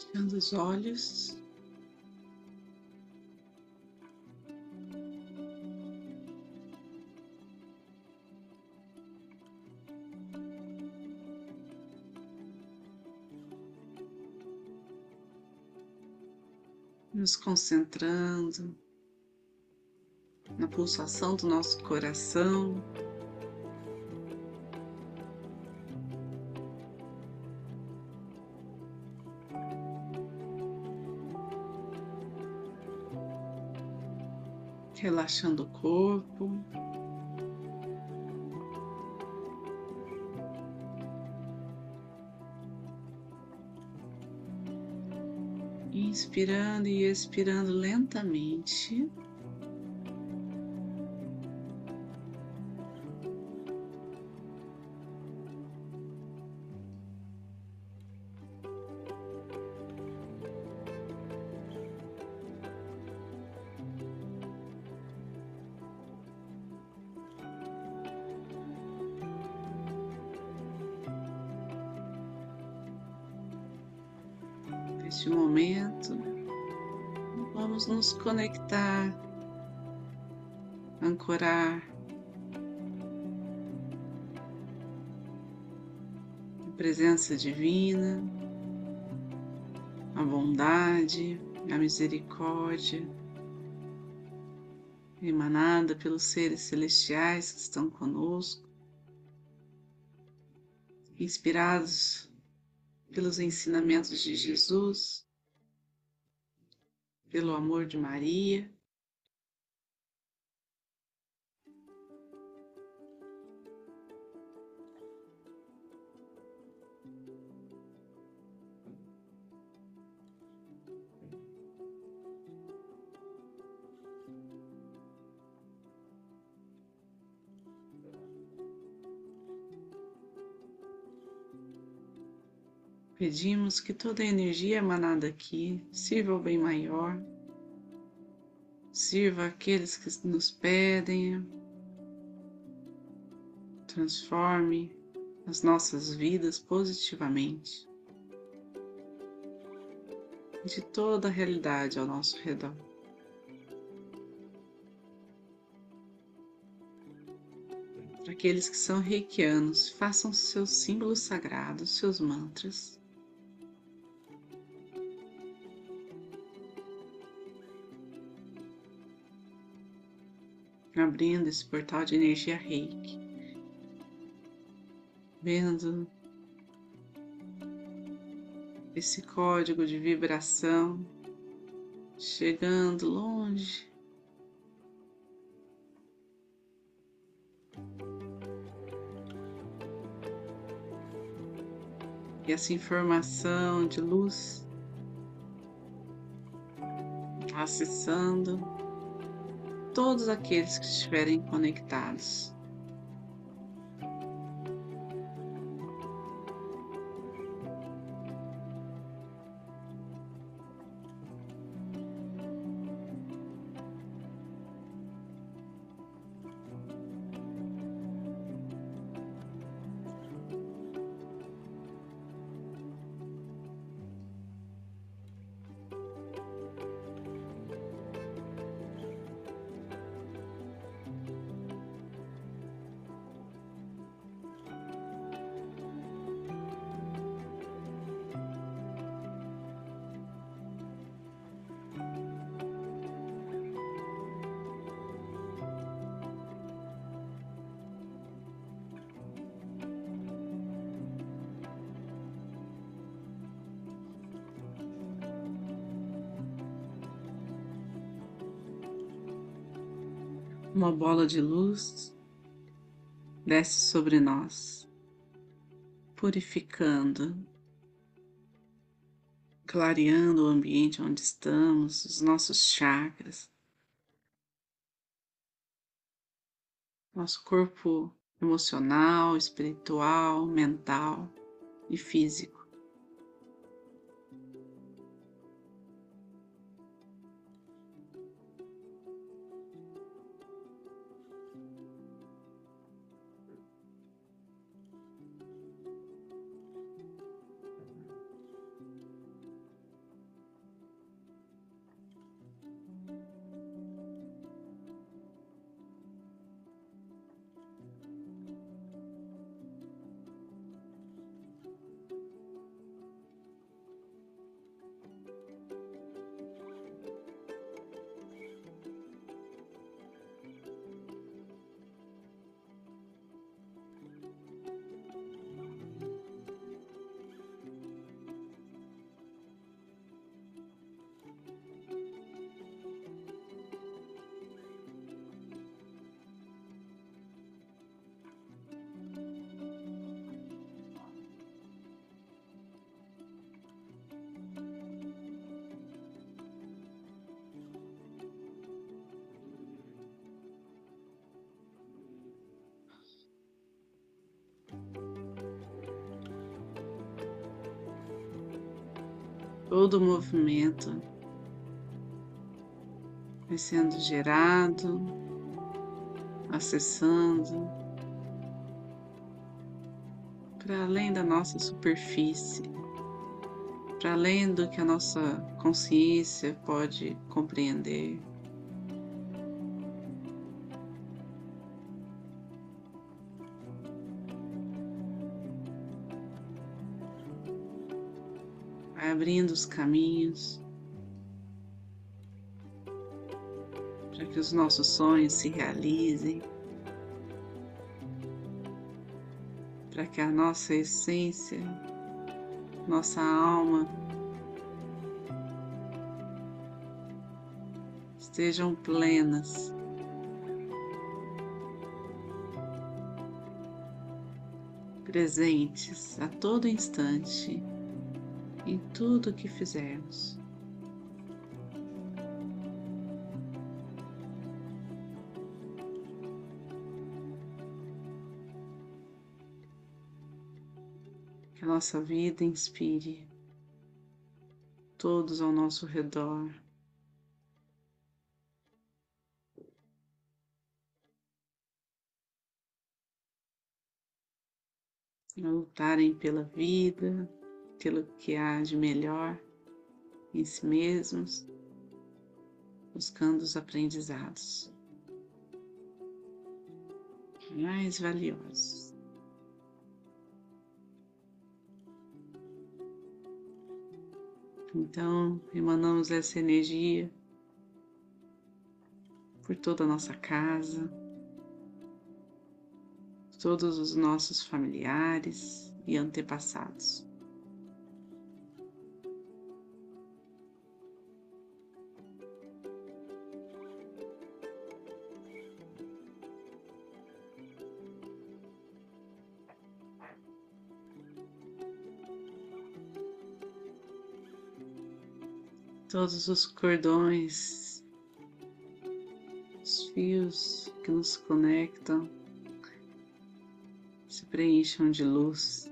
Fechando os olhos. nos concentrando na pulsação do nosso coração. Relaxando o corpo. inspirando e expirando lentamente. Neste momento, vamos nos conectar, ancorar. A presença divina, a bondade, a misericórdia emanada pelos seres celestiais que estão conosco, inspirados pelos ensinamentos de Jesus, pelo amor de Maria. Pedimos que toda a energia emanada aqui sirva ao bem maior, sirva aqueles que nos pedem, transforme as nossas vidas positivamente de toda a realidade ao nosso redor. Aqueles que são reikianos, façam seus símbolos sagrados, seus mantras. Abrindo esse portal de energia reiki, vendo esse código de vibração chegando longe. E essa informação de luz acessando todos aqueles que estiverem conectados. Uma bola de luz desce sobre nós, purificando, clareando o ambiente onde estamos, os nossos chakras, nosso corpo emocional, espiritual, mental e físico. Todo o movimento vai sendo gerado, acessando para além da nossa superfície, para além do que a nossa consciência pode compreender. Abrindo os caminhos para que os nossos sonhos se realizem. para que a nossa essência, nossa alma estejam plenas. Presentes a todo instante em tudo que fizermos. que a nossa vida inspire todos ao nosso redor. A lutarem pela vida, pelo que há de melhor em si mesmos, buscando os aprendizados mais valiosos. Então, emanamos essa energia por toda a nossa casa, todos os nossos familiares e antepassados. Todos os cordões, os fios que nos conectam se preencham de luz,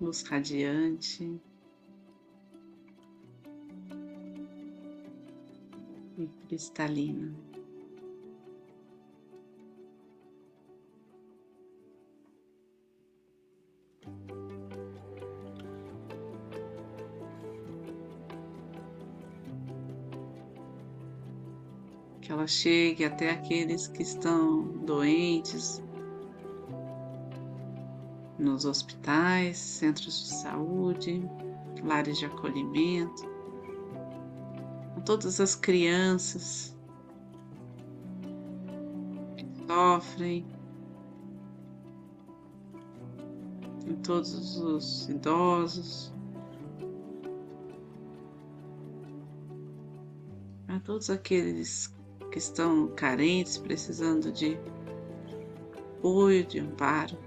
luz radiante e cristalina. Ela chegue até aqueles que estão doentes nos hospitais, centros de saúde, lares de acolhimento, a todas as crianças que sofrem, em todos os idosos, a todos aqueles que estão carentes, precisando de apoio, de amparo.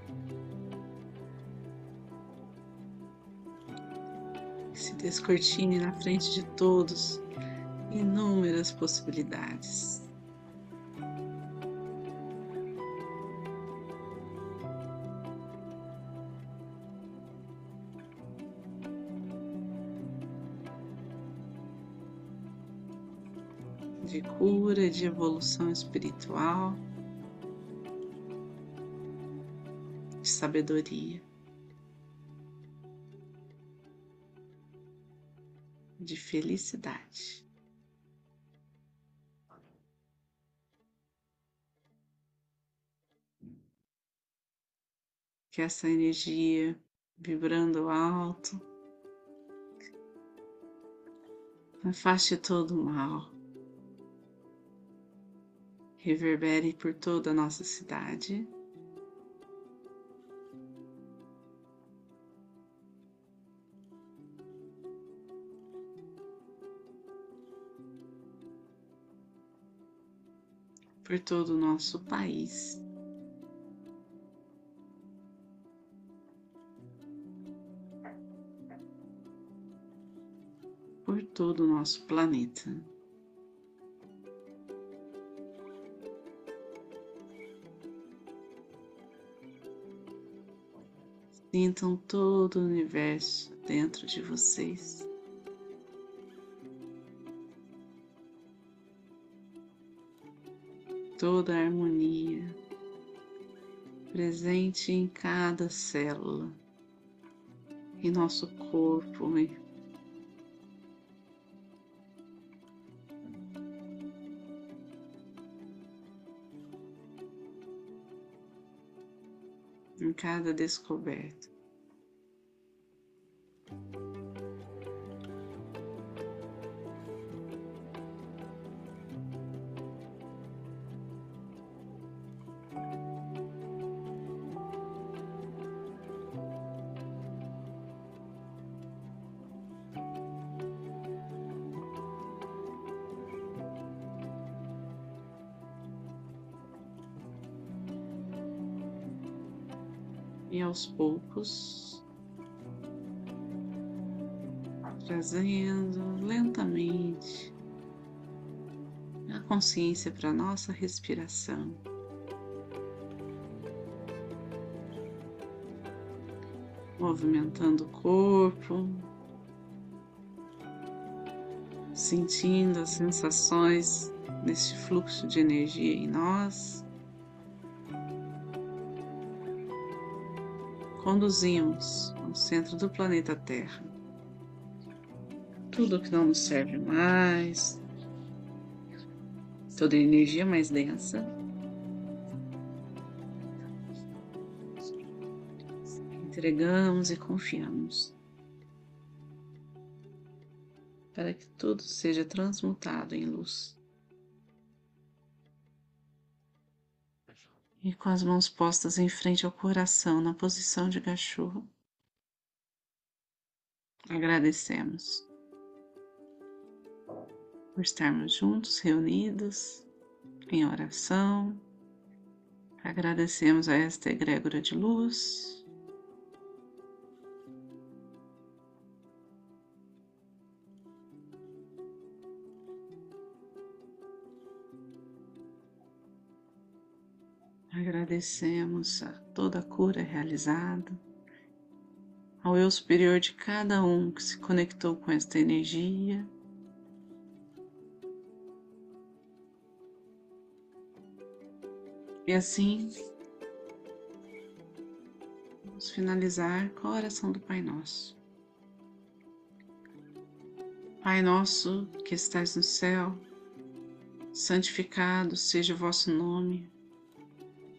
Se descortine na frente de todos inúmeras possibilidades. De cura, de evolução espiritual, de sabedoria, de felicidade. Que essa energia vibrando alto afaste todo o mal reverbere por toda a nossa cidade. Por todo o nosso país. Por todo o nosso planeta. Sintam todo o universo dentro de vocês. Toda a harmonia presente em cada célula, em nosso corpo, em cada descoberta. E aos poucos trazendo lentamente a consciência para nossa respiração. Movimentando o corpo, sentindo as sensações deste fluxo de energia em nós. Conduzimos ao centro do planeta Terra. Tudo que não nos serve mais, toda energia mais densa, entregamos e confiamos para que tudo seja transmutado em luz. E com as mãos postas em frente ao coração, na posição de cachorro, agradecemos por estarmos juntos, reunidos em oração. Agradecemos a esta egrégora de luz Agradecemos a toda a cura realizada, ao eu superior de cada um que se conectou com esta energia. E assim, vamos finalizar com a oração do Pai Nosso. Pai nosso que estais no céu, santificado seja o vosso nome.